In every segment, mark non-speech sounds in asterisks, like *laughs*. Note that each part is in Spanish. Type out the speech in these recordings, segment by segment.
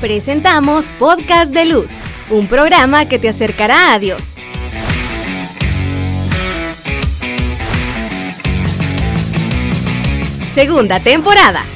Presentamos Podcast de Luz, un programa que te acercará a Dios. Segunda temporada.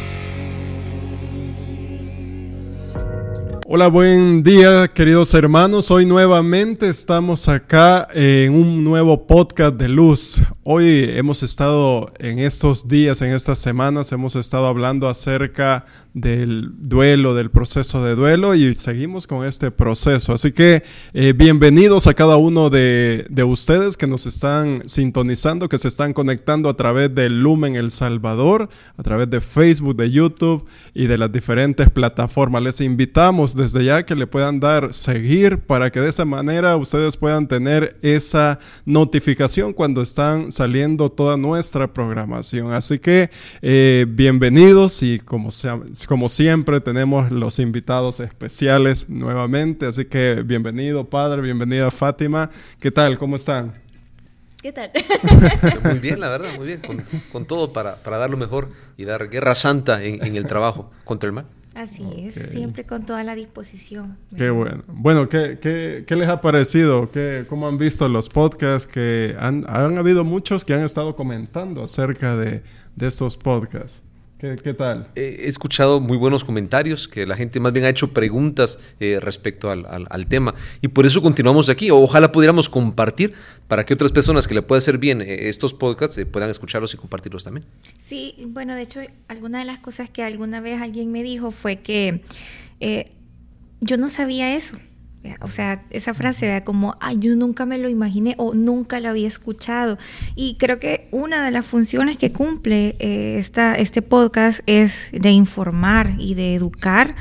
Hola, buen día queridos hermanos. Hoy nuevamente estamos acá en un nuevo podcast de luz. Hoy hemos estado en estos días, en estas semanas, hemos estado hablando acerca del duelo, del proceso de duelo y seguimos con este proceso. Así que eh, bienvenidos a cada uno de, de, ustedes que nos están sintonizando, que se están conectando a través de Lumen El Salvador, a través de Facebook, de YouTube y de las diferentes plataformas. Les invitamos desde ya que le puedan dar seguir para que de esa manera ustedes puedan tener esa notificación cuando están saliendo toda nuestra programación. Así que eh, bienvenidos y como, sea, como siempre tenemos los invitados especiales nuevamente. Así que bienvenido Padre, bienvenida Fátima. ¿Qué tal? ¿Cómo están? ¿Qué tal? *laughs* muy bien, la verdad, muy bien. Con, todo para, para, dar lo mejor y dar guerra santa en, en el trabajo contra el mal. Así es, siempre con toda la disposición. Qué bueno. Bueno, ¿qué, qué, qué les ha parecido? ¿Qué, ¿Cómo han visto los podcasts? Que han, han habido muchos que han estado comentando acerca de, de estos podcasts. ¿Qué, tal? He escuchado muy buenos comentarios, que la gente más bien ha hecho preguntas eh, respecto al, al, tema. Y por eso continuamos aquí. Ojalá pudiéramos compartir para que otras personas que le pueda hacer bien eh, estos podcasts eh, puedan escucharlos y compartirlos también. Sí, bueno, de hecho, alguna de las cosas que alguna vez alguien me dijo fue que yo no sabía eso. O sea, esa frase era como, ay, yo nunca me lo imaginé o nunca lo había escuchado. Y creo que una de las funciones que cumple eh, esta, este podcast es de informar y de educar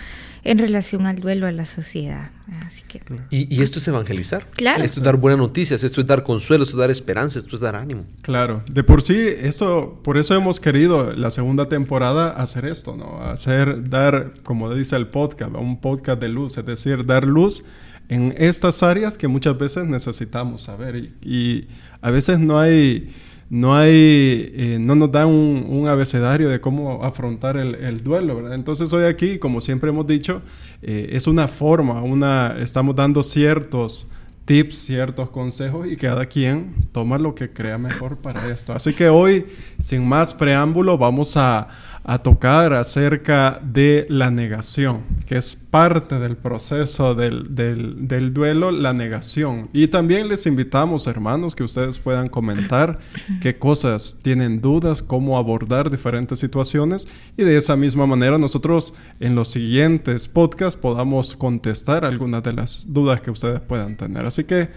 en relación al duelo a la sociedad. Así que, y, esto es evangelizar. Claro. Esto es dar buenas noticias, esto es dar consuelo, esto es dar esperanza, esto es dar ánimo. Claro. De por sí, esto, por eso hemos querido la segunda temporada hacer esto, ¿no? Hacer, dar, como dice el podcast, un podcast de luz, es decir, dar luz en estas áreas que muchas veces necesitamos saber y, a veces no hay no hay eh, no nos da un, abecedario de cómo afrontar el, duelo ¿verdad? entonces hoy aquí como siempre hemos dicho eh, es una forma una estamos dando ciertos tips, ciertos consejos y cada quien toma lo que crea mejor para esto. Así que hoy, sin más preámbulo, vamos a, a tocar acerca de la negación, que es parte del proceso del, del, duelo, la negación. Y también les invitamos, hermanos, que ustedes puedan comentar *coughs* qué cosas tienen dudas, cómo abordar diferentes situaciones y de esa misma manera nosotros en los siguientes podcasts podamos contestar algunas de las dudas que ustedes puedan tener. Así que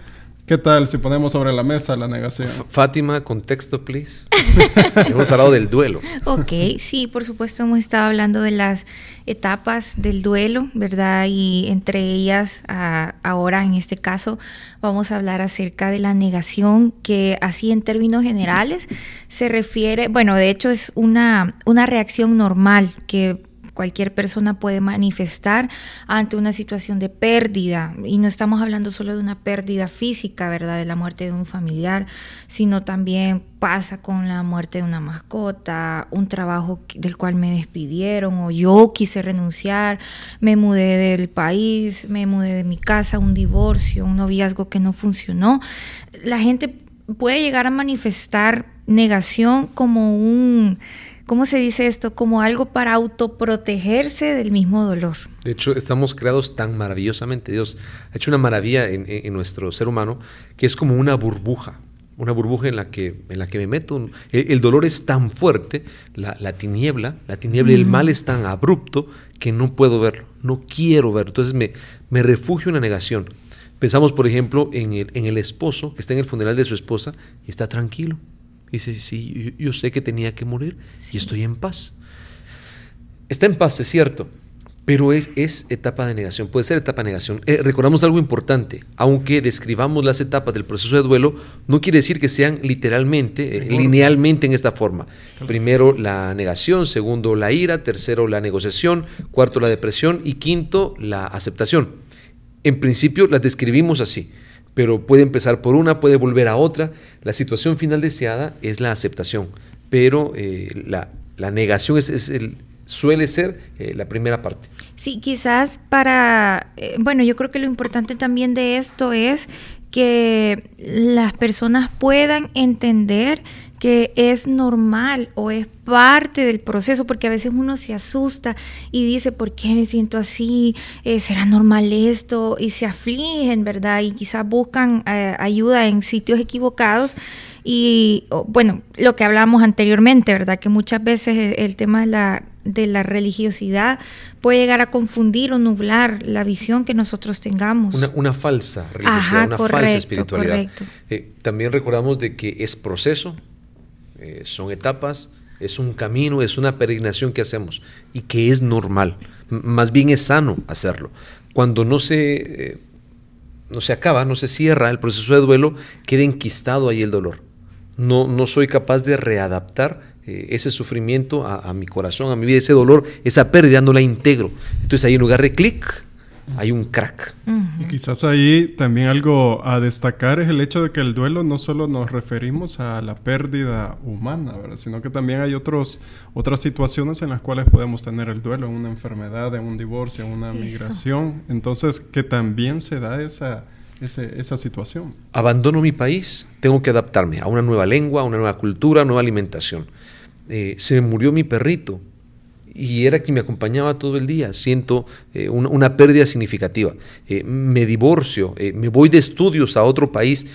¿Qué tal si ponemos sobre la mesa la negación? Fátima, contexto, please. *laughs* hemos hablado del duelo. Ok, sí, por supuesto hemos estado hablando de las etapas del duelo, ¿verdad? Y entre ellas, ahora en este caso, vamos a hablar acerca de la negación, que así en términos generales se refiere, bueno, de hecho es una, una reacción normal que cualquier persona puede manifestar ante una situación de pérdida. Y no estamos hablando solo de una pérdida física, ¿verdad? De la muerte de un familiar, sino también pasa con la muerte de una mascota, un trabajo del cual me despidieron o yo quise renunciar, me mudé del país, me mudé de mi casa, un divorcio, un noviazgo que no funcionó. La gente puede llegar a manifestar negación como un ¿cómo se dice esto? Como algo para autoprotegerse del mismo dolor. De hecho, estamos creados tan maravillosamente. Dios ha hecho una maravilla en, nuestro ser humano que es como una burbuja. Una burbuja en la que, en la que me meto. El, dolor es tan fuerte, la, tiniebla, la tiniebla y el mal es tan abrupto que no puedo verlo, no quiero verlo. Entonces me, me refugio en la negación. Pensamos, por ejemplo, en el, en el esposo que está en el funeral de su esposa y está tranquilo Dice, sí, yo, sé que tenía que morir y estoy en paz. Está en paz, es cierto, pero es, es etapa de negación, puede ser etapa de negación. Eh, recordamos algo importante, aunque describamos las etapas del proceso de duelo, no quiere decir que sean literalmente, eh, linealmente en esta forma. Primero la negación, segundo la ira, tercero la negociación, cuarto la depresión y quinto la aceptación. En principio las describimos así pero puede empezar por una, puede volver a otra. La situación final deseada es la aceptación, pero eh, la, negación es, el, suele ser eh, la primera parte. Sí, quizás para, eh, bueno, yo creo que lo importante también de esto es que las personas puedan entender que es normal o es parte del proceso, porque a veces uno se asusta y dice, ¿por qué me siento así? Eh, ¿Será normal esto? Y se afligen, ¿verdad? Y quizás buscan eh, ayuda en sitios equivocados. Y bueno, lo que hablábamos anteriormente, ¿verdad? Que muchas veces el tema de la, de la religiosidad puede llegar a confundir o nublar la visión que nosotros tengamos. Una, falsa religiosidad, una falsa espiritualidad. Eh, también recordamos de que es proceso, eh, son etapas, es un camino, es una peregrinación que hacemos y que es normal, más bien es sano hacerlo. Cuando no se, eh, no se acaba, no se cierra el proceso de duelo, queda enquistado ahí el dolor. No, no soy capaz de readaptar eh, ese sufrimiento a, a, mi corazón, a mi vida, ese dolor, esa pérdida, no la integro. Entonces ahí en lugar de clic, hay un crack. Y quizás ahí también algo a destacar es el hecho de que el duelo no solo nos referimos a la pérdida humana, sino que también hay otros, otras situaciones en las cuales podemos tener el duelo, en una enfermedad, en un divorcio, en una migración. Entonces, que también se da esa, esa situación. Abandono mi país, tengo que adaptarme a una nueva lengua, a una nueva cultura, a nueva alimentación. Eh, se me murió mi perrito, y era quien me acompañaba todo el día. Siento eh, una, pérdida significativa. Eh, me divorcio, me voy de estudios a otro país.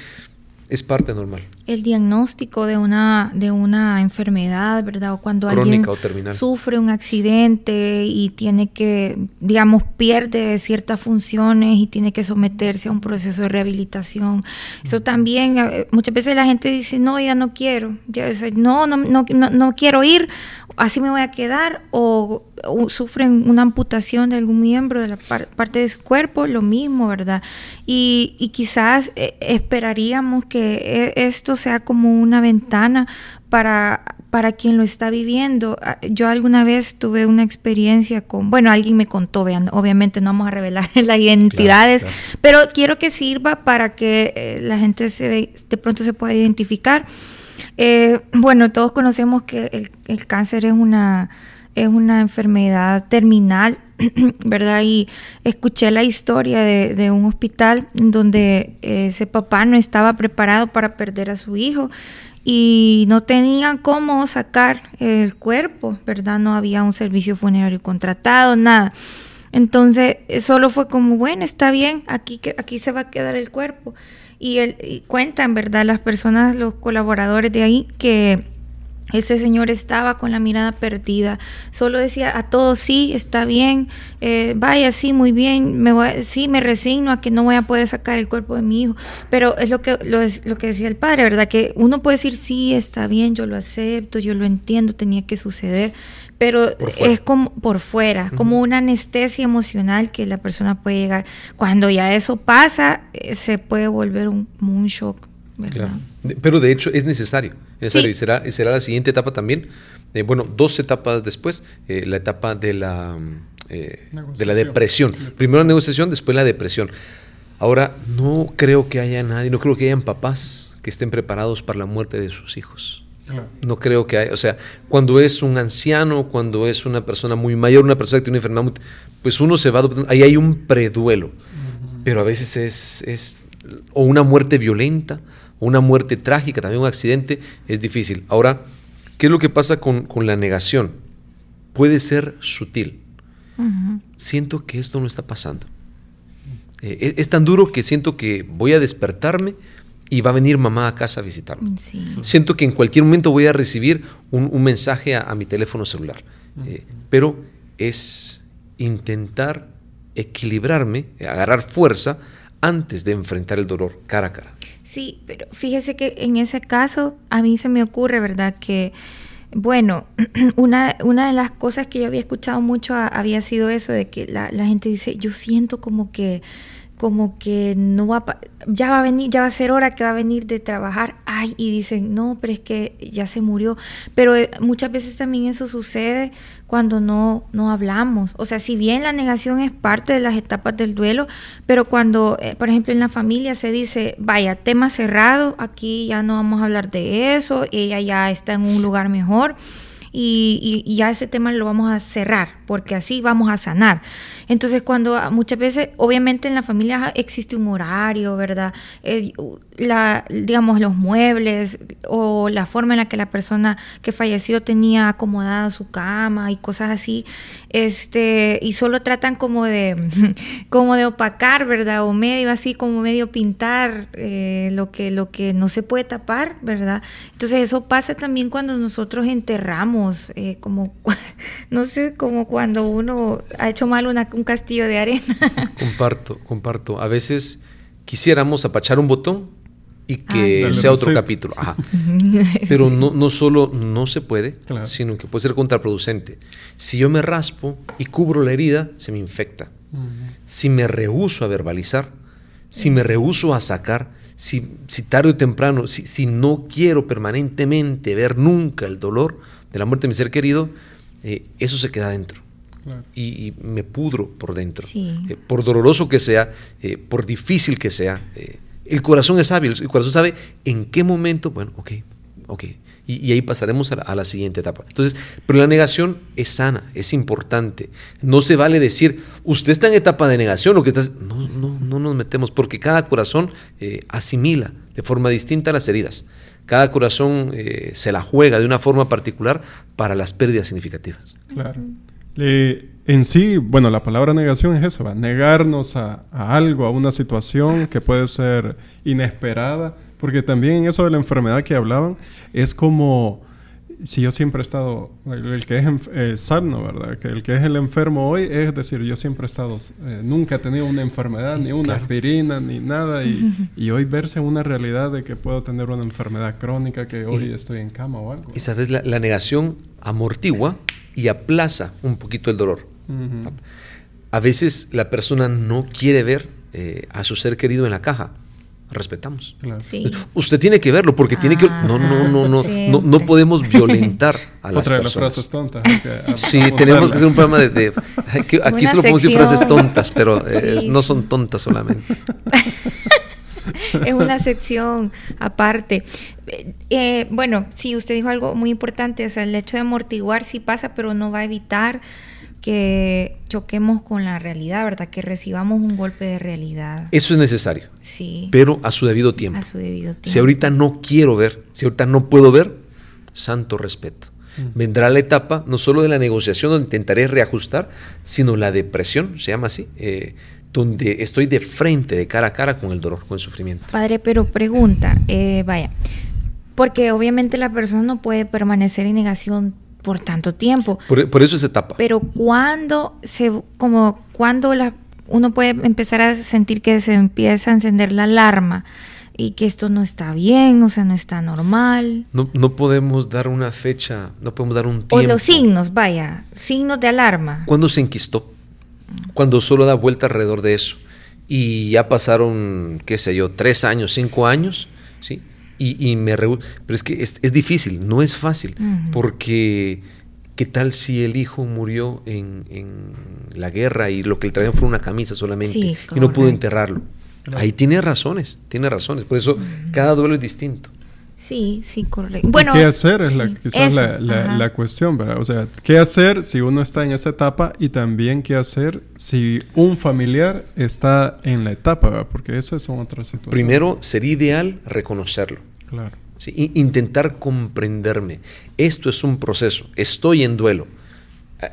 Es parte normal. El diagnóstico de una, de una enfermedad, ¿verdad? O cuando alguien sufre un accidente y tiene que, digamos, pierde ciertas funciones y tiene que someterse a un proceso de rehabilitación. Eso también, muchas veces la gente dice, no, ya no quiero, ya, no, no, no, no quiero ir así me voy a quedar o, sufren una amputación de algún miembro de la parte de su cuerpo, lo mismo, ¿verdad? Y, quizás eh, esperaríamos que e, esto sea como una ventana para, para quien lo está viviendo. Ah, yo alguna vez tuve una experiencia con, bueno, alguien me contó, vean, obviamente no vamos a revelar *laughs* las identidades, pero quiero que sirva para que eh, la gente se, de pronto se pueda identificar. Eh, bueno, todos conocemos que el, cáncer es una, es una enfermedad terminal, *clears throat* ¿verdad? Y escuché la historia de, un hospital donde ese papá no estaba preparado para perder a su hijo y no tenían cómo sacar el cuerpo, ¿verdad? No había un servicio funerario contratado, nada. Entonces, solo fue como, bueno, está bien, aquí, aquí se va a quedar el cuerpo y, el, cuentan, ¿verdad? Las personas, los colaboradores de ahí, que ese señor estaba con la mirada perdida, solo decía a todos, sí, está bien, eh, vaya, sí, muy bien, me voy, sí, me resigno a que no voy a poder sacar el cuerpo de mi hijo, pero es lo que, lo, lo que decía el padre, ¿verdad? Que uno puede decir, sí, está bien, yo lo acepto, yo lo entiendo, tenía que suceder, pero es como por fuera, como una anestesia emocional que la persona puede llegar. Cuando ya eso pasa, eh, se puede volver un, un shock. Pero de hecho es necesario, necesario y será, será la siguiente etapa también. Eh, bueno, dos etapas después, eh, la etapa de la, de la depresión. Primero la negociación, después la depresión. Ahora, no creo que haya nadie, no creo que hayan papás que estén preparados para la muerte de sus hijos. No creo que haya, o sea, cuando es un anciano, cuando es una persona muy mayor, una persona que tiene una enfermedad, pues uno se va ahí hay un preduelo, pero a veces es, es, o una muerte violenta, una muerte trágica, también un accidente, es difícil. Ahora, ¿qué es lo que pasa con, la negación? Puede ser sutil. Siento que esto no está pasando. Eh, es tan duro que siento que voy a despertarme, y va a venir mamá a casa a visitarme. Siento que en cualquier momento voy a recibir un, mensaje a, mi teléfono celular. Eh, pero es intentar equilibrarme, agarrar fuerza antes de enfrentar el dolor cara a cara. Sí, pero fíjese que en ese caso a mí se me ocurre, ¿verdad? Que, bueno, *clears throat* una, una de las cosas que yo había escuchado mucho había sido eso de que la, la gente dice, yo siento como que como que no va ya va a venir, ya va a ser hora que va a venir de trabajar, ay, y dicen, no, pero es que ya se murió. Pero eh, muchas veces también eso sucede cuando no, no hablamos. O sea, si bien la negación es parte de las etapas del duelo, pero cuando, eh, por ejemplo, en la familia se dice, vaya, tema cerrado, aquí ya no vamos a hablar de eso, ella ya está en un lugar mejor y, y, ya ese tema lo vamos a cerrar, porque así vamos a sanar. Entonces, cuando muchas veces, obviamente en la familia existe un horario, ¿verdad? la, digamos, los muebles o la forma en la que la persona que falleció tenía acomodada su cama y cosas así, este, y solo tratan como de, *laughs* como de opacar, ¿verdad? O medio así, como medio pintar eh, lo, que, lo que no se puede tapar, ¿verdad? Entonces eso pasa también cuando nosotros enterramos, eh, como, *laughs* no sé, como cuando uno ha hecho mal una, un castillo de arena. *laughs* Comparto, comparto. A veces quisiéramos apachar un botón y que ah, sea otro capítulo. *laughs* Pero no, no, solo no se puede, sino que puede ser contraproducente. Si yo me raspo y cubro la herida, se me infecta. Si me rehuso a verbalizar, si me rehuso a sacar, si, si tarde o temprano, si, si, no quiero permanentemente ver nunca el dolor de la muerte de mi ser querido, eh, eso se queda dentro. Y, me pudro por dentro. Eh, por doloroso que sea, eh, por difícil que sea, el corazón es hábil, el corazón sabe en qué momento, bueno, ok, ok. Y, ahí pasaremos a la, siguiente etapa. Entonces, pero la negación es sana, es importante. No se vale decir, usted está en etapa de negación o que estás... No, no, no nos metemos, porque cada corazón eh, asimila de forma distinta las heridas. Cada corazón eh, se la juega de una forma particular para las pérdidas significativas. Claro en sí, bueno, la palabra negación es eso, negarnos a, algo, a una situación que puede ser inesperada, porque también en eso de la enfermedad que hablaban, es como si yo siempre he estado, el, que es eh, sano, ¿verdad? Que el que es el enfermo hoy es decir, yo siempre he estado, eh, nunca he tenido una enfermedad, ni una aspirina, ni nada, y, *laughs* hoy verse una realidad de que puedo tener una enfermedad crónica, que hoy estoy en cama o algo. Y sabes, la, la negación amortigua y aplaza un poquito el dolor. A veces la persona no quiere ver eh, a su ser querido en la caja. Respetamos. Usted tiene que verlo porque tiene que. No, no, no, no, no, no, podemos violentar a las Otra de las frases tontas. sí, tenemos que hacer un programa de. aquí solo podemos decir frases tontas, pero eh, no son tontas solamente. *laughs* es una sección aparte. Eh, bueno, sí, usted dijo algo muy importante, o sea, el hecho de amortiguar sí pasa, pero no va a evitar que choquemos con la realidad, ¿verdad? Que recibamos un golpe de realidad. Eso es necesario. Sí. Pero a su debido tiempo. A su debido tiempo. Si ahorita no quiero ver, si ahorita no puedo ver, santo respeto. Mm. Vendrá la etapa no solo de la negociación donde intentaré reajustar, sino la depresión, se llama así, eh, donde estoy de frente, de cara a cara con el dolor, con el sufrimiento. Padre, pero pregunta, eh, vaya, porque obviamente la persona no puede permanecer en negación por tanto tiempo. Por, eso es etapa. Pero cuando se, como cuando la, uno puede empezar a sentir que se empieza a encender la alarma y que esto no está bien, o sea, no está normal. No, no podemos dar una fecha, no podemos dar un tiempo. O los signos, vaya, signos de alarma. ¿Cuándo se enquistó? Cuando solo da vuelta alrededor de eso. Y ya pasaron, qué sé yo, tres años, cinco años, ¿sí? Y, me Pero es que es, difícil, no es fácil, porque ¿qué tal si el hijo murió en, la guerra y lo que le traían fue una camisa solamente y no pudo enterrarlo? Ahí tiene razones, tiene razones, por eso cada duelo es distinto. Sí, sí, correcto. Bueno, ¿Qué hacer? Es la, quizás la, la, cuestión, ¿verdad? O sea, ¿qué hacer si uno está en esa etapa y también qué hacer si un familiar está en la etapa, ¿verdad? Porque eso son otras situaciones. Primero, sería ideal reconocerlo. Claro. intentar comprenderme. Esto es un proceso. Estoy en duelo.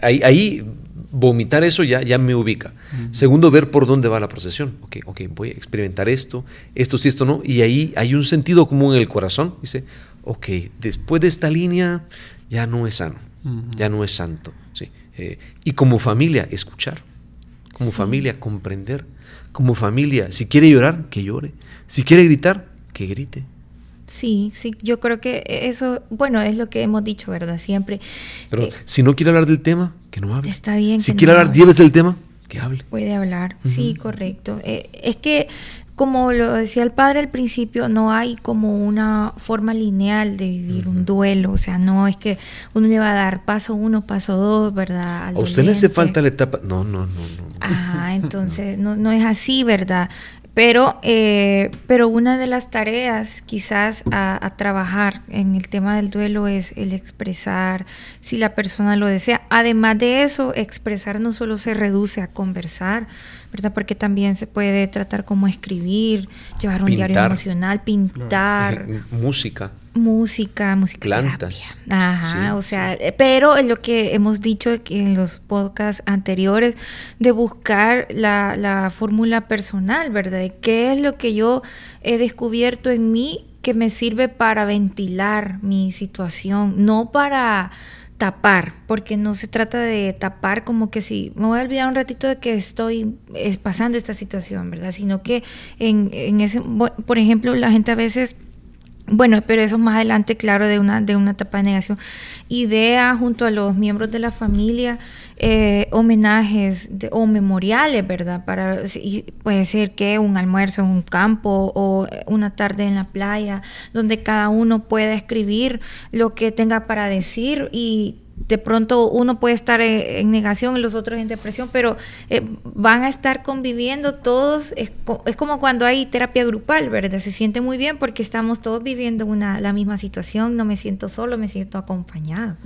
Ahí, ahí vomitar eso ya, ya me ubica. Segundo, ver por dónde va la procesión. Ok, ok, voy a experimentar esto, esto sí, esto no. Y ahí hay un sentido común en el corazón. Dice, ok, después de esta línea ya no es sano, ya no es santo. ¿sí? Eh, y como familia, escuchar. Como familia, comprender. Como familia, si quiere llorar, que llore. Si quiere gritar, que grite. Sí, sí, yo creo que eso, bueno, es lo que hemos dicho, ¿verdad? Siempre. Pero eh, si no quiere hablar del tema, que no hable. Está bien. Si quiere hablar 10 veces del tema, que hable. Puede hablar, sí, correcto. Eh, es que, como lo decía el padre al principio, no hay como una forma lineal de vivir un duelo. O sea, no es que uno le va a dar paso uno, paso dos, ¿verdad? ¿A usted le hace falta la etapa? No, no, no, no. Ah, *laughs* entonces no, no es así, ¿verdad? Pero, eh, pero una de las tareas quizás a, a, trabajar en el tema del duelo es el expresar si la persona lo desea. Además de eso, expresar no solo se reduce a conversar, ¿verdad? Porque también se puede tratar como escribir, llevar un Pintar. diario emocional, pintar. Música. Música, música. Plantas. Ajá, Sí, o sea, pero es lo que hemos dicho en los podcasts anteriores, de buscar la, la fórmula personal, ¿verdad? De qué es lo que yo he descubierto en mí que me sirve para ventilar mi situación, no para tapar, porque no se trata de tapar como que si me voy a olvidar un ratito de que estoy pasando esta situación, ¿verdad? Sino que en, en ese, por ejemplo, la gente a veces bueno, pero eso más adelante, claro, de una, de una etapa de negación. Idea junto a los miembros de la familia, eh, homenajes de- o memoriales, ¿verdad? Para, puede ser que un almuerzo en un campo o una tarde en la playa, donde cada uno pueda escribir lo que tenga para decir y de pronto uno puede estar en negación y los otros en depresión, pero eh, van a estar conviviendo todos. Es, es como cuando hay terapia grupal, ¿verdad? Se siente muy bien porque estamos todos viviendo una, la misma situación. No me siento solo, me siento acompañado.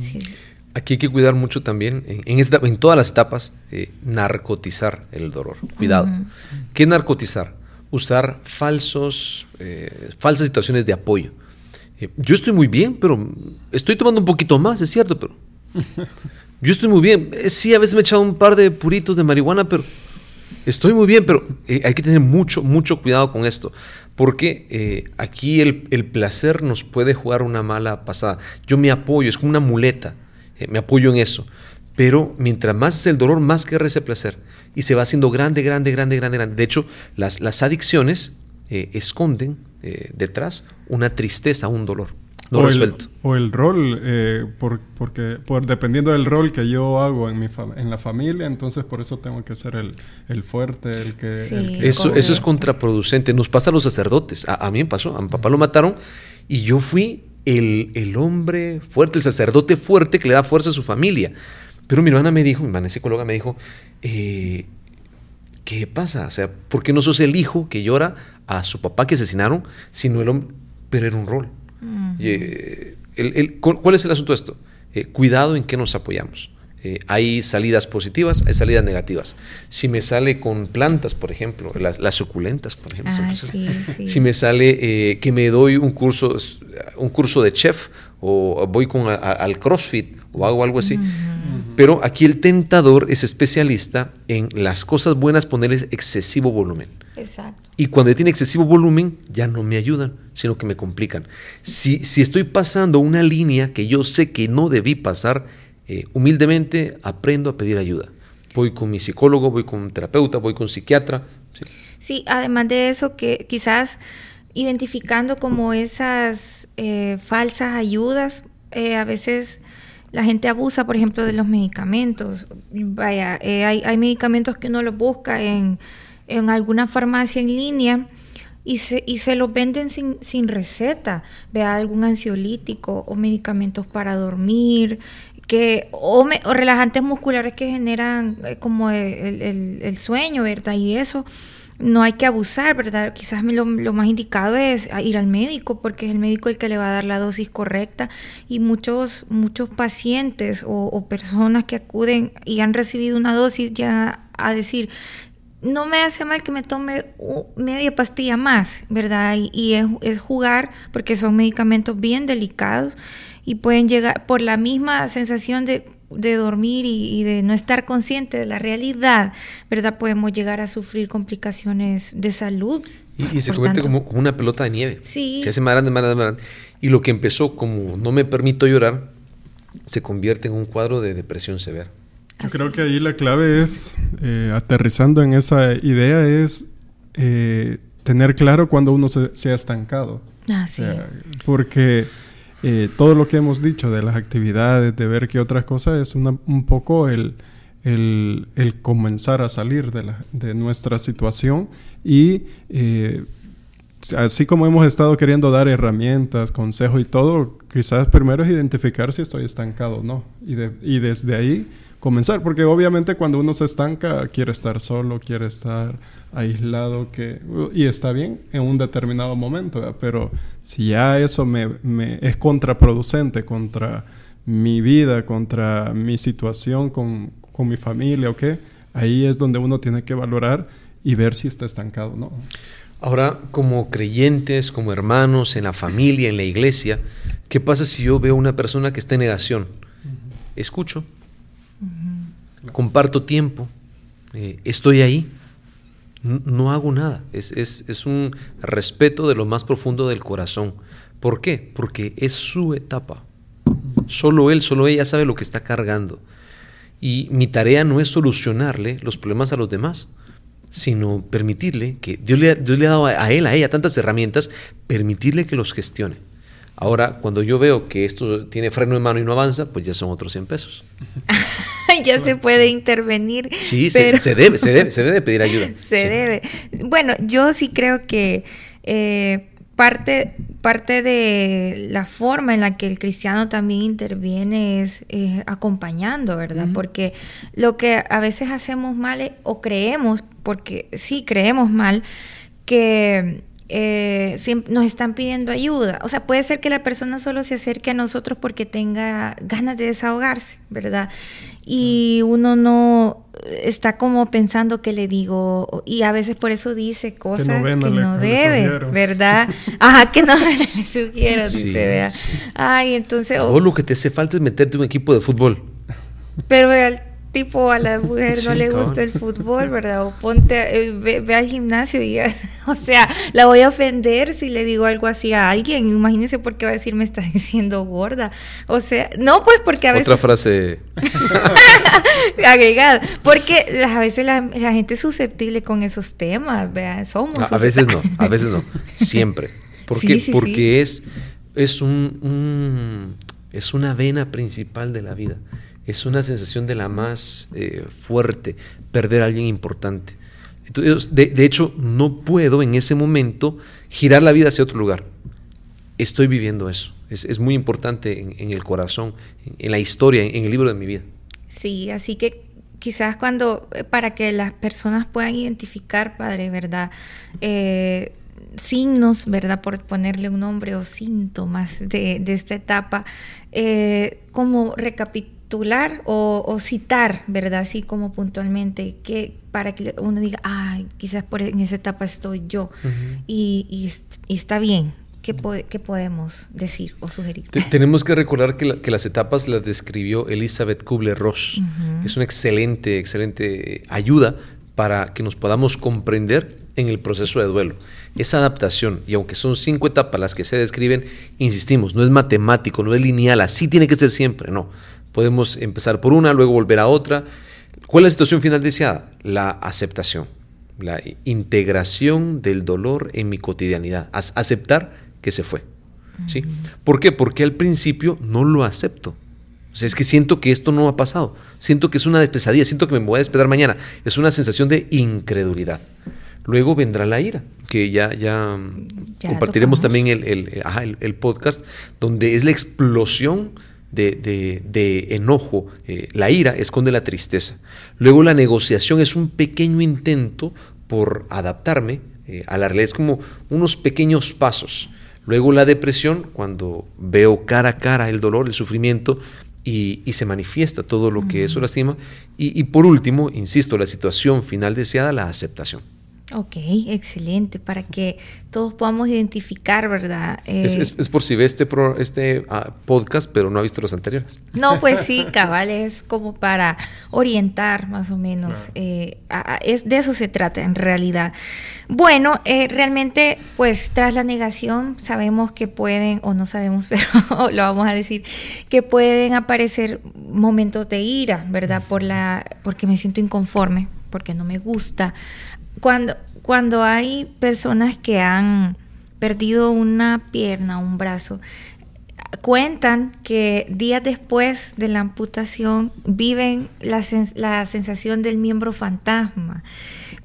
Sí, sí. Aquí hay que cuidar mucho también, en, en esta- en todas las etapas, eh, narcotizar el dolor. Cuidado. ¿Qué narcotizar? Usar falsos, eh, falsas situaciones de apoyo. Eh, yo estoy muy bien, pero estoy tomando un poquito más, es cierto, pero *laughs* yo estoy muy bien. Eh, sí, a veces me he echado un par de puritos de marihuana, pero estoy muy bien, pero eh, hay que tener mucho, mucho cuidado con esto, porque aquí el, el placer nos puede jugar una mala pasada. Yo me apoyo, es como una muleta, me apoyo en eso, pero mientras más es el dolor, más querrá ese placer, y se va haciendo grande, grande, grande, grande, grande. De hecho, las, las adicciones esconden eh, detrás una tristeza, un dolor no o, el, resuelto. o el rol, eh, por, porque por, dependiendo del rol que yo hago en, mi fam- en la familia, entonces por eso tengo que ser el, el fuerte, el que... Sí. el que- Eso, eso es contraproducente. Nos pasa a los sacerdotes. A, a mí me pasó. A mi papá lo mataron y yo fui el, el hombre fuerte, el sacerdote fuerte que le da fuerza a su familia. Pero mi hermana me dijo, mi hermana es psicóloga, me dijo, eh, ¿qué pasa? O sea, ¿por qué no sos el hijo que llora a su papá que asesinaron, sino el hombre? Pero era un rol. Y, eh, el- el- cu- ¿Cuál es el asunto de esto? Eh, cuidado en qué nos apoyamos. Eh, hay salidas positivas, hay salidas negativas. Si me sale con plantas, por ejemplo, las, las suculentas, por ejemplo. Ah, son- sí, sí. Si me sale eh, que me doy un curso, un curso de chef o voy con a- a- al CrossFit o hago algo así. Pero aquí el tentador es especialista en las cosas buenas ponerles excesivo volumen. Exacto. Y cuando tiene excesivo volumen, ya no me ayudan, sino que me complican. Si, si estoy pasando una línea que yo sé que no debí pasar, eh, humildemente aprendo a pedir ayuda. Voy con mi psicólogo, voy con un terapeuta, voy con un psiquiatra. sí. Sí, además de eso, que quizás identificando como esas eh, falsas ayudas, eh, a veces la gente abusa, por ejemplo, de los medicamentos. Vaya, eh, hay, hay medicamentos que uno los busca en, en alguna farmacia en línea y se, y se los venden sin, sin receta. Vea algún ansiolítico o medicamentos para dormir, que, o, me- o relajantes musculares que generan eh, como el, el- el sueño, ¿verdad? Y eso no hay que abusar, ¿verdad? Quizás lo, lo más indicado es ir al médico, porque es el médico el que le va a dar la dosis correcta. Y muchos, muchos pacientes o, personas que acuden y han recibido una dosis ya a decir, no me hace mal que me tome media pastilla más, ¿verdad? Y, y es, es jugar, porque son medicamentos bien delicados y pueden llegar por la misma sensación de, de dormir y, y de no estar consciente de la realidad, ¿verdad? Podemos llegar a sufrir complicaciones de salud. Y, y se convierte como, como una pelota de nieve. Sí. Se hace más grande, más grande, más grande. Y lo que empezó como no me permito llorar, se convierte en un cuadro de depresión severa. Yo Así creo que ahí la clave es, eh, aterrizando en esa idea, es eh, tener claro cuando uno se, se ha estancado. Ah, O sí. sea, porque eh, todo lo que hemos dicho de las actividades, de ver qué otras cosas, es una- un poco el, el, comenzar a salir de, la- de nuestra situación y eh, así como hemos estado queriendo dar herramientas, consejos y todo, quizás primero es identificar si estoy estancado o no. Y, de- y desde ahí comenzar, porque obviamente cuando uno se estanca quiere estar solo, quiere estar aislado, que, y está bien en un determinado momento, pero si ya eso me, me, es contraproducente contra mi vida, contra mi situación con, con mi familia o qué, ahí es donde uno tiene que valorar y ver si está estancado o no. Ahora, como creyentes, como hermanos, en la familia, en la iglesia, ¿qué pasa si yo veo una persona que está en negación? Escucho, comparto tiempo, eh, estoy ahí, no hago nada. Es, es, un respeto de lo más profundo del corazón. ¿Por qué? Porque es su etapa. Solo él, solo ella sabe lo que está cargando. Y mi tarea no es solucionarle los problemas a los demás, sino permitirle que Dios le, Dios le ha dado a él, a ella, tantas herramientas, permitirle que los gestione. Ahora, cuando yo veo que esto tiene freno en mano y no avanza, pues ya son otros 100 pesos. *laughs* ya se puede intervenir. Sí, se, debe, se, debe, se debe pedir ayuda. *laughs* Se debe. Bueno, yo sí creo que eh, parte, parte de la forma en la que el cristiano también interviene es acompañando, ¿verdad? Porque lo que a veces hacemos mal o creemos, porque sí creemos mal, que eh, nos están pidiendo ayuda. O sea, puede ser que la persona solo se acerque a nosotros porque tenga ganas de desahogarse, ¿verdad? y uno no está como pensando que le digo, y a veces por eso dice cosas *laughs* que no, debe, ¿verdad? Ajá, que no le sugiero, dice, vea. Ay, entonces... O lo que te hace falta es meterte un equipo de fútbol. Pero vea, tipo a la mujer no le gusta el fútbol, ¿verdad? O ponte, eh, ve, al gimnasio y, *laughs* o sea, la voy a ofender si le digo algo así a alguien. Imagínense por qué va a decir me está *laughs* diciendo gorda. O sea, no, pues porque a veces... Otra frase *laughs* agregada. Porque a veces la, gente es susceptible con esos temas, ¿verdad? Somos. A, veces no, a veces no, siempre. ¿Por qué? porque es, es un, es una vena principal de la vida es una sensación de la más eh, fuerte, perder a alguien importante. Entonces, de, hecho, no puedo en ese momento girar la vida hacia otro lugar. Estoy viviendo eso. Es, muy importante en, el corazón, en, la historia, en, el libro de mi vida. Sí, así que quizás cuando, eh, para que las personas puedan identificar, Padre, ¿verdad? Eh, signos, ¿verdad? Por ponerle un nombre o síntomas de, esta etapa, como recapitular o, citar, ¿verdad? Así como puntualmente, que para que uno diga, ay, quizás por en esa etapa estoy yo y, está bien. ¿Qué, podemos decir o sugerir? tenemos que recordar que, las etapas las describió Elizabeth Kubler-Ross. Es una excelente, excelente ayuda para que nos podamos comprender en el proceso de duelo. Esa adaptación, y aunque son cinco etapas las que se describen, insistimos, no es matemático, no es lineal, así tiene que ser siempre, no. Podemos empezar por una, luego volver a otra. ¿Cuál es la situación final deseada? La aceptación, la integración del dolor en mi cotidianidad, aceptar que se fue. ¿sí? ¿Por qué? Porque al principio no lo acepto. O sea, es que siento que esto no ha pasado. Siento que es una pesadilla, siento que me voy a despertar mañana. Es una sensación de incredulidad. Luego vendrá la ira, que ya, ya, compartiremos también el, el, podcast, donde es la explosión de, enojo, eh, la ira esconde la tristeza. Luego la negociación es un pequeño intento por adaptarme eh, a la realidad, es como unos pequeños pasos. Luego la depresión, cuando veo cara a cara el dolor, el sufrimiento, y, se manifiesta todo lo que eso lastima. Y, y por último, insisto, la situación final deseada, la aceptación. Ok, excelente, para que todos podamos identificar, ¿verdad? es, eh, por si ve este, este ah, podcast, pero no ha visto los anteriores. No, pues sí, *laughs* cabal, es como para orientar más o menos. Eh, es, de eso se trata en realidad. Bueno, eh, realmente, pues tras la negación sabemos que pueden, o no sabemos, *laughs* pero lo vamos a decir, que pueden aparecer momentos de ira, ¿verdad? Por la, porque me siento inconforme, porque no me gusta cuando, cuando hay personas que han perdido una pierna, un brazo, cuentan que días después de la amputación viven la, la sensación del miembro fantasma.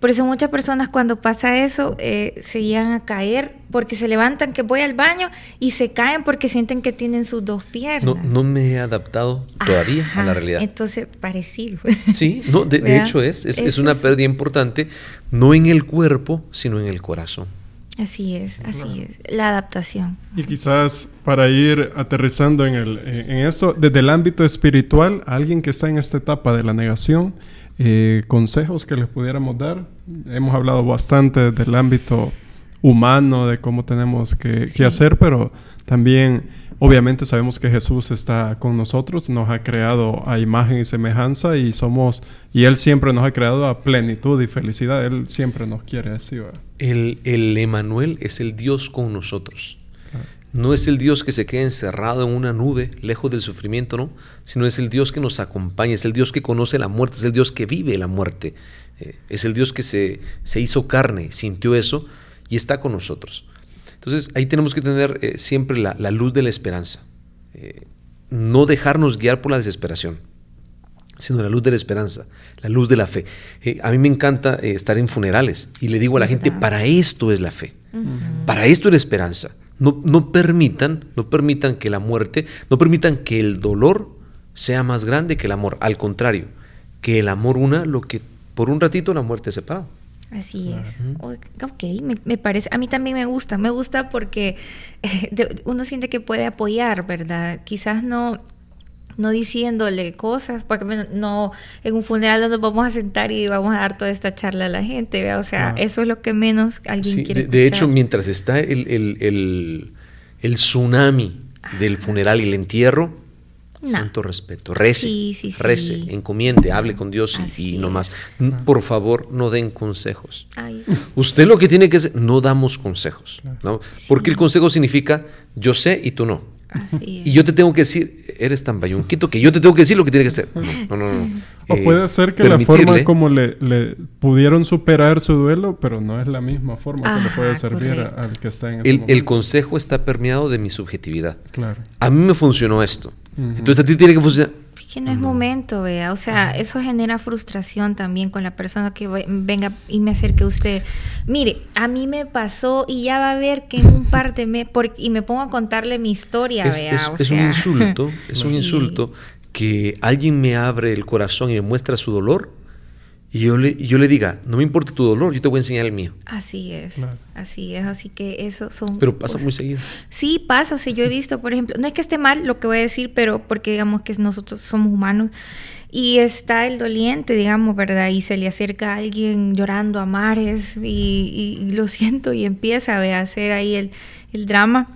Por eso muchas personas cuando pasa eso eh, se llegan a caer porque se levantan que voy al baño y se caen porque sienten que tienen sus dos piernas. No, no me he adaptado todavía a la realidad. Entonces, parecido. Sí, no, de, hecho es, es, una pérdida importante, no en el cuerpo, sino en el corazón. Así es, así es, la adaptación. Y quizás para ir aterrizando en, el, en esto, desde el ámbito espiritual, alguien que está en esta etapa de la negación, eh, consejos que les pudiéramos dar. Hemos hablado bastante del ámbito humano, de cómo tenemos que, hacer, pero también obviamente sabemos que Jesús está con nosotros, nos ha creado a imagen y semejanza y somos, y Él siempre nos ha creado a plenitud y felicidad, Él siempre nos quiere así. El, el Emanuel es el Dios con nosotros. No es el Dios que se queda encerrado en una nube, lejos del sufrimiento, no, sino es el Dios que nos acompaña, es el Dios que conoce la muerte, es el Dios que vive la muerte, eh, es el Dios que se, se, hizo carne, sintió eso y está con nosotros. Entonces ahí tenemos que tener eh, siempre la, luz de la esperanza, eh, no dejarnos guiar por la desesperación, sino la luz de la esperanza, la luz de la fe. a mí me encanta estar en funerales y le digo a la gente, para esto es la fe, para esto es la esperanza. No, permitan, no permitan que la muerte, no permitan que el dolor sea más grande que el amor. Al contrario, que el amor una lo que por un ratito la muerte separa. Así es. Ok, me, parece, a mí también me gusta, me gusta porque uno siente que puede apoyar, ¿verdad? Quizás no, no diciéndole cosas, porque no en un funeral no nos vamos a sentar y vamos a dar toda esta charla a la gente, o sea, eso es lo que menos alguien quiere. De, de, hecho, mientras está el, el, el, tsunami del funeral y el entierro, santo respeto, rece, rece, encomiende, hable con Dios y, no más. Por favor, no den consejos. Usted lo que tiene que hacer, no damos consejos, ¿no? Porque el consejo significa yo sé y tú no. Y yo te tengo que decir, eres tan bayunquito que yo te tengo que decir lo que tiene que hacer. No, no, no. O eh, puede ser que la forma como le, pudieron superar su duelo, pero no es la misma forma que le puede servir al que está en ese el, el consejo está permeado de mi subjetividad. Claro. A mí me funcionó esto. Entonces a ti tiene que funcionar que no es momento, vea. O sea, eso genera frustración también con la persona que venga y me acerque a usted. Mire, a mí me pasó y ya va a ver que en un par de meses, y me pongo a contarle mi historia, es, vea. Es, un insulto, es un *laughs* insulto que alguien me abre el corazón y me muestra su dolor y yo le, yo le diga, no me importa tu dolor, yo te voy a enseñar el mío. Así es, así es, así que eso son... Pero pasa muy seguido. Sí, pasa, o sea, yo he visto, por ejemplo, no es que esté mal lo que voy a decir, pero porque digamos que nosotros somos humanos y está el doliente, digamos, ¿verdad? Y se le acerca a alguien llorando a mares y, lo siento y empieza a hacer ahí el, el drama.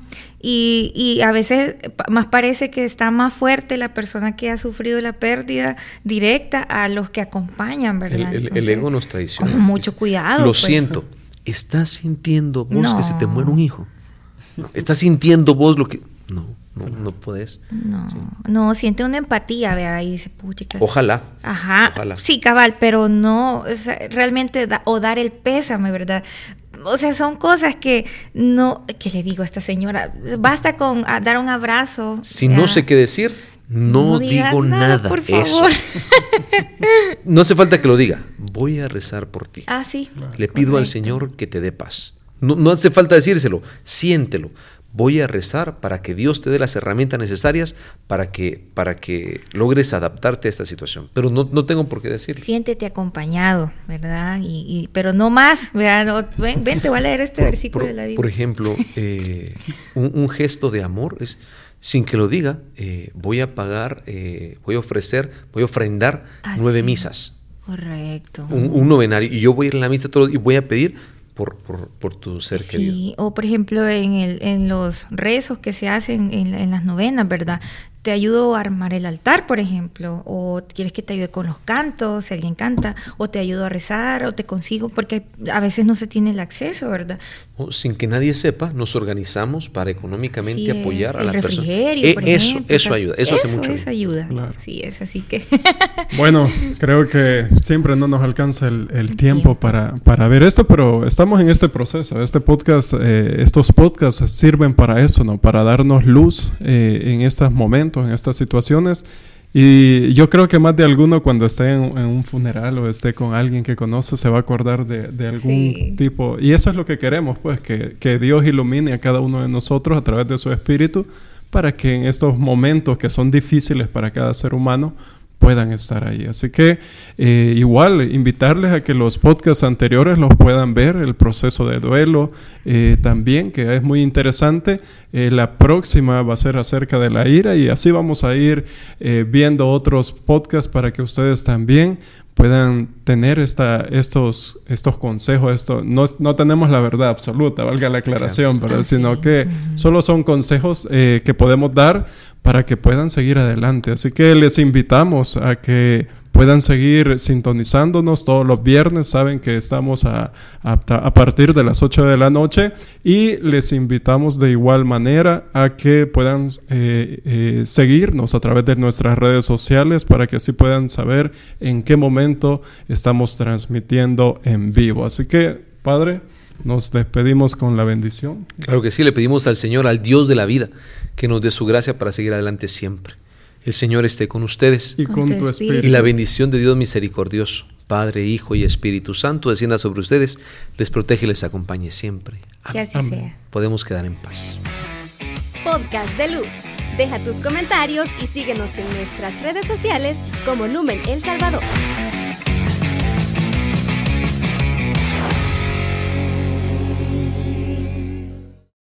Y, a veces más parece que está más fuerte la persona que ha sufrido la pérdida directa a los que acompañan, ¿verdad? El, ego nos traiciona. Con mucho cuidado. Lo pues. siento. ¿Estás sintiendo vos que se te muere un hijo? ¿Estás sintiendo vos lo que.? No, no, no puedes. No, no, siente una empatía, vea, ahí dice, pucha. Ojalá. Ajá. Sí, cabal, pero no, realmente, o dar el pésame, ¿verdad? O sea, son cosas que no, que le digo a esta señora, basta con dar un abrazo. Si no sé qué decir, no, digo nada, por favor. *laughs* no hace falta que lo diga. Voy a rezar por ti. Ah, sí. Le pido al Señor que te dé paz. No, no hace falta decírselo, siéntelo voy a rezar para que Dios te dé las herramientas necesarias para que, para que logres adaptarte a esta situación. Pero no, no tengo por qué decirlo. Siéntete acompañado, ¿verdad? Y, pero no más, ¿verdad? ven, te voy a leer este versículo de la Biblia. Por ejemplo, eh, un, gesto de amor es, sin que lo diga, eh, voy a pagar, eh, voy a ofrecer, voy a ofrendar ah, nueve misas. Correcto. Un, novenario. Y yo voy a ir a la misa todo y voy a pedir por, por, por, tu ser querido. Sí, o por ejemplo en, el, en los rezos que se hacen en, en, las novenas, ¿verdad? te ayudo a armar el altar, por ejemplo, o quieres que te ayude con los cantos, si alguien canta, o te ayudo a rezar, o te consigo, porque a veces no se tiene el acceso, ¿verdad? O sin que nadie sepa, nos organizamos para económicamente apoyar a la persona. Eh, eso, eso ayuda, eso, hace mucho. Eso ayuda, sí es, así que... *laughs* Bueno, *laughs* creo que siempre no nos alcanza el, tiempo, Para, para, ver esto, pero estamos en este proceso. Este podcast, eh, estos podcasts sirven para eso, ¿no? Para darnos luz eh, en estos momentos, en estas situaciones. Y yo creo que más de alguno cuando esté en, un funeral o esté con alguien que conoce se va a acordar de, algún tipo. Y eso es lo que queremos, pues, que, que Dios ilumine a cada uno de nosotros a través de su espíritu para que en estos momentos que son difíciles para cada ser humano puedan estar ahí. Así que eh, igual invitarles a que los podcasts anteriores los puedan ver, el proceso de duelo eh, también, que es muy interesante. Eh, la próxima va a ser acerca de la ira y así vamos a ir viendo otros podcasts para que ustedes también puedan tener esta, estos, estos consejos. Esto, no, no tenemos la verdad absoluta, valga la aclaración, ¿verdad? sino que solo son consejos que podemos dar para que puedan seguir adelante. Así que les invitamos a que puedan seguir sintonizándonos todos los viernes. Saben que estamos a, a, partir de las 8 de la noche y les invitamos de igual manera a que puedan eh, eh, seguirnos a través de nuestras redes sociales para que así puedan saber en qué momento estamos transmitiendo en vivo. Así que, Padre, nos despedimos con la bendición. Claro que sí, le pedimos al Señor, al Dios de la vida, que nos dé su gracia para seguir adelante siempre. El Señor esté con ustedes y con, tu espíritu. Y la bendición de Dios misericordioso, Padre, Hijo y Espíritu Santo, descienda sobre ustedes, les protege y les acompañe siempre. Que así sea. Podemos quedar en paz. Podcast de Luz. Deja tus comentarios y síguenos en nuestras redes sociales como Numen El Salvador.